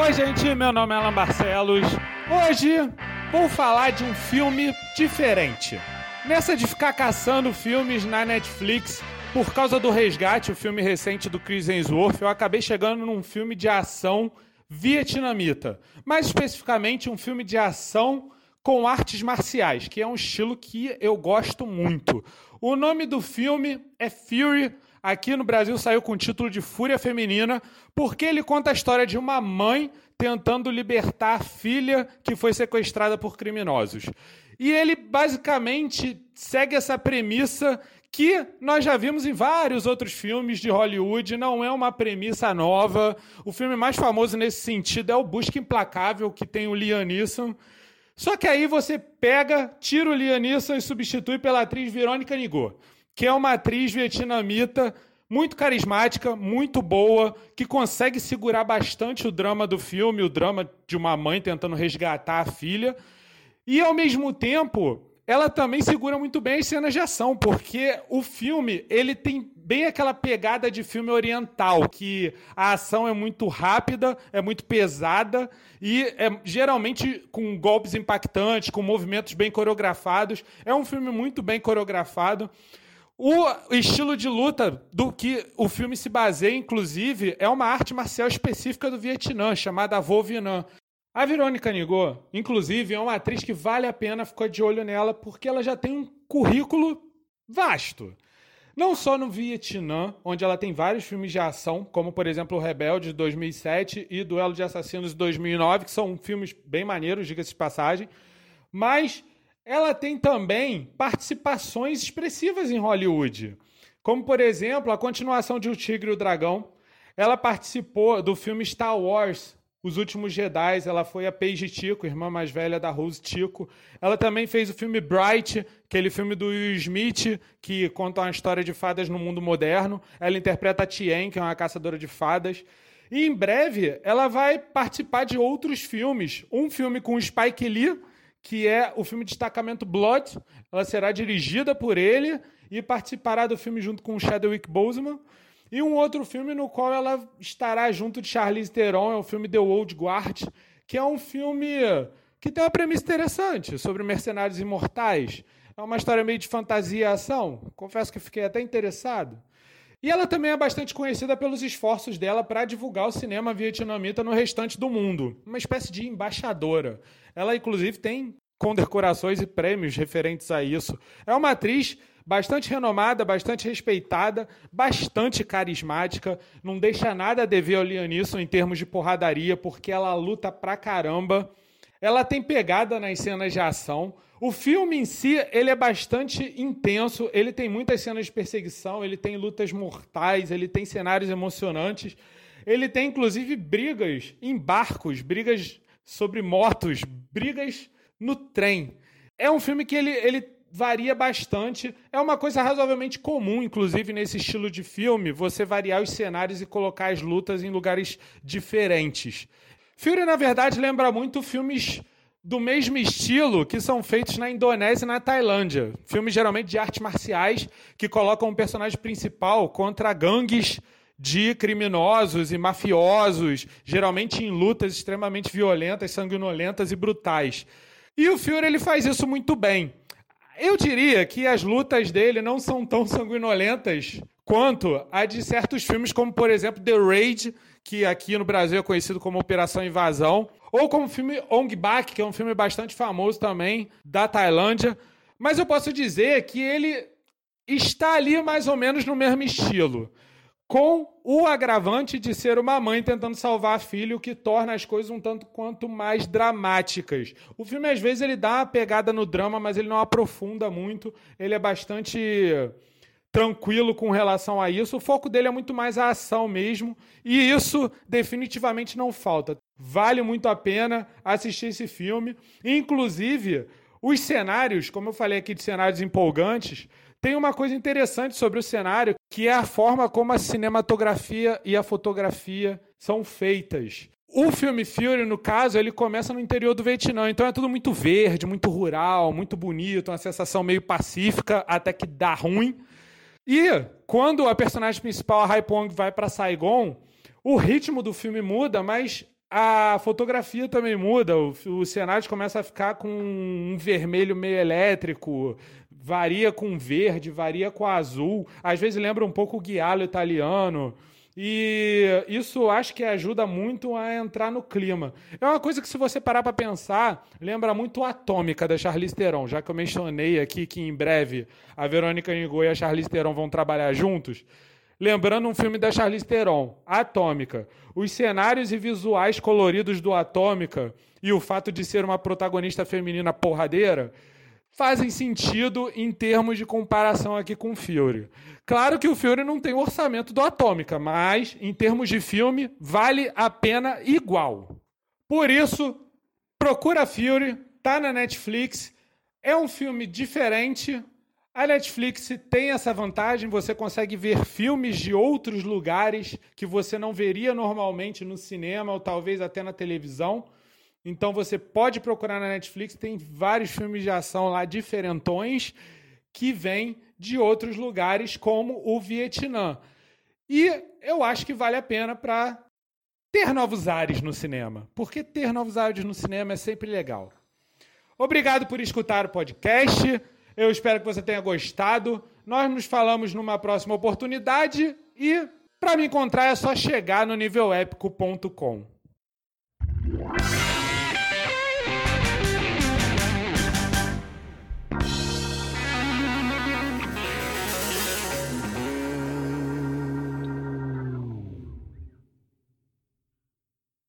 Oi, gente, meu nome é Alan Barcelos. Hoje vou falar de um filme diferente. Nessa de ficar caçando filmes na Netflix, por causa do Resgate, o filme recente do Chris Hemsworth, eu acabei chegando num filme de ação vietnamita. Mais especificamente, um filme de ação com artes marciais, que é um estilo que eu gosto muito. O nome do filme é Fury. Aqui no Brasil saiu com o título de Fúria Feminina, porque ele conta a história de uma mãe tentando libertar a filha que foi sequestrada por criminosos. E ele basicamente segue essa premissa que nós já vimos em vários outros filmes de Hollywood, não é uma premissa nova. O filme mais famoso nesse sentido é o Busca Implacável, que tem o Liam Neeson. Só que aí você pega, tira o Liam Neeson e substitui pela atriz Verônica Nigot, que é uma atriz vietnamita muito carismática, muito boa, que consegue segurar bastante o drama do filme, o drama de uma mãe tentando resgatar a filha. E ao mesmo tempo, ela também segura muito bem as cenas de ação, porque o filme, ele tem bem aquela pegada de filme oriental, que a ação é muito rápida, é muito pesada e é geralmente com golpes impactantes, com movimentos bem coreografados. É um filme muito bem coreografado. O estilo de luta do que o filme se baseia, inclusive, é uma arte marcial específica do Vietnã, chamada Vietnã. A Verônica Nigot, inclusive, é uma atriz que vale a pena ficar de olho nela, porque ela já tem um currículo vasto. Não só no Vietnã, onde ela tem vários filmes de ação, como por exemplo O Rebelde de 2007 e Duelo de Assassinos de 2009, que são filmes bem maneiros, diga-se de passagem, mas ela tem também participações expressivas em Hollywood, como por exemplo a continuação de O Tigre e o Dragão. Ela participou do filme Star Wars os Últimos Jedi, ela foi a Paige Tico, irmã mais velha da Rose Tico. Ela também fez o filme Bright, aquele filme do Will Smith, que conta uma história de fadas no mundo moderno. Ela interpreta a Tien, que é uma caçadora de fadas. E em breve ela vai participar de outros filmes. Um filme com Spike Lee, que é o filme Destacamento Blood. Ela será dirigida por ele e participará do filme junto com Chadwick Boseman. E um outro filme no qual ela estará junto de Charlize Theron, é o filme The Old Guard, que é um filme que tem uma premissa interessante sobre mercenários imortais. É uma história meio de fantasia e ação. Confesso que fiquei até interessado. E ela também é bastante conhecida pelos esforços dela para divulgar o cinema vietnamita no restante do mundo. Uma espécie de embaixadora. Ela, inclusive, tem condecorações e prêmios referentes a isso. É uma atriz bastante renomada, bastante respeitada, bastante carismática, não deixa nada a dever ao Lianisson em termos de porradaria, porque ela luta pra caramba. Ela tem pegada nas cenas de ação. O filme em si, ele é bastante intenso, ele tem muitas cenas de perseguição, ele tem lutas mortais, ele tem cenários emocionantes. Ele tem inclusive brigas em barcos, brigas sobre motos, brigas no trem. É um filme que ele, ele varia bastante. É uma coisa razoavelmente comum, inclusive, nesse estilo de filme, você variar os cenários e colocar as lutas em lugares diferentes. Fury, na verdade, lembra muito filmes do mesmo estilo que são feitos na Indonésia e na Tailândia. Filmes geralmente de artes marciais que colocam um personagem principal contra gangues de criminosos e mafiosos, geralmente em lutas extremamente violentas, sanguinolentas e brutais. E o Fury ele faz isso muito bem. Eu diria que as lutas dele não são tão sanguinolentas quanto a de certos filmes, como por exemplo The Raid, que aqui no Brasil é conhecido como Operação Invasão, ou como o filme Ong Bak, que é um filme bastante famoso também da Tailândia. Mas eu posso dizer que ele está ali mais ou menos no mesmo estilo com o agravante de ser uma mãe tentando salvar a filha, o que torna as coisas um tanto quanto mais dramáticas. O filme, às vezes, ele dá uma pegada no drama, mas ele não aprofunda muito. Ele é bastante tranquilo com relação a isso. O foco dele é muito mais a ação mesmo, e isso definitivamente não falta. Vale muito a pena assistir esse filme. Inclusive, os cenários, como eu falei aqui de cenários empolgantes, tem uma coisa interessante sobre o cenário, que é a forma como a cinematografia e a fotografia são feitas. O filme Fury, no caso, ele começa no interior do Vietnã, então é tudo muito verde, muito rural, muito bonito, uma sensação meio pacífica, até que dá ruim. E quando a personagem principal, a Hai Pong, vai para Saigon, o ritmo do filme muda, mas A fotografia também muda, o, o cenário começa a ficar com um vermelho meio elétrico, varia com verde, varia com azul, às vezes lembra um pouco o guialo italiano. E isso acho que ajuda muito a entrar no clima. É uma coisa que, se você parar para pensar, lembra muito a Atômica da Charlize Theron, já que eu mencionei aqui que em breve a Verônica Ingo e a Charlize Theron vão trabalhar juntos. Lembrando um filme da Charlize Theron, Atômica. Os cenários e visuais coloridos do Atômica e o fato de ser uma protagonista feminina porradeira fazem sentido em termos de comparação aqui com o Fury. Claro que o Fury não tem o orçamento do Atômica, mas em termos de filme vale a pena igual. Por isso, procura Fury, tá na Netflix. É um filme diferente. A Netflix tem essa vantagem, você consegue ver filmes de outros lugares que você não veria normalmente no cinema ou talvez até na televisão. Então você pode procurar na Netflix, tem vários filmes de ação lá diferentões que vêm de outros lugares, como o Vietnã. E eu acho que vale a pena para ter novos ares no cinema, porque ter novos ares no cinema é sempre legal. Obrigado por escutar o podcast. Eu espero que você tenha gostado. Nós nos falamos numa próxima oportunidade e para me encontrar é só chegar no nívelépico.com.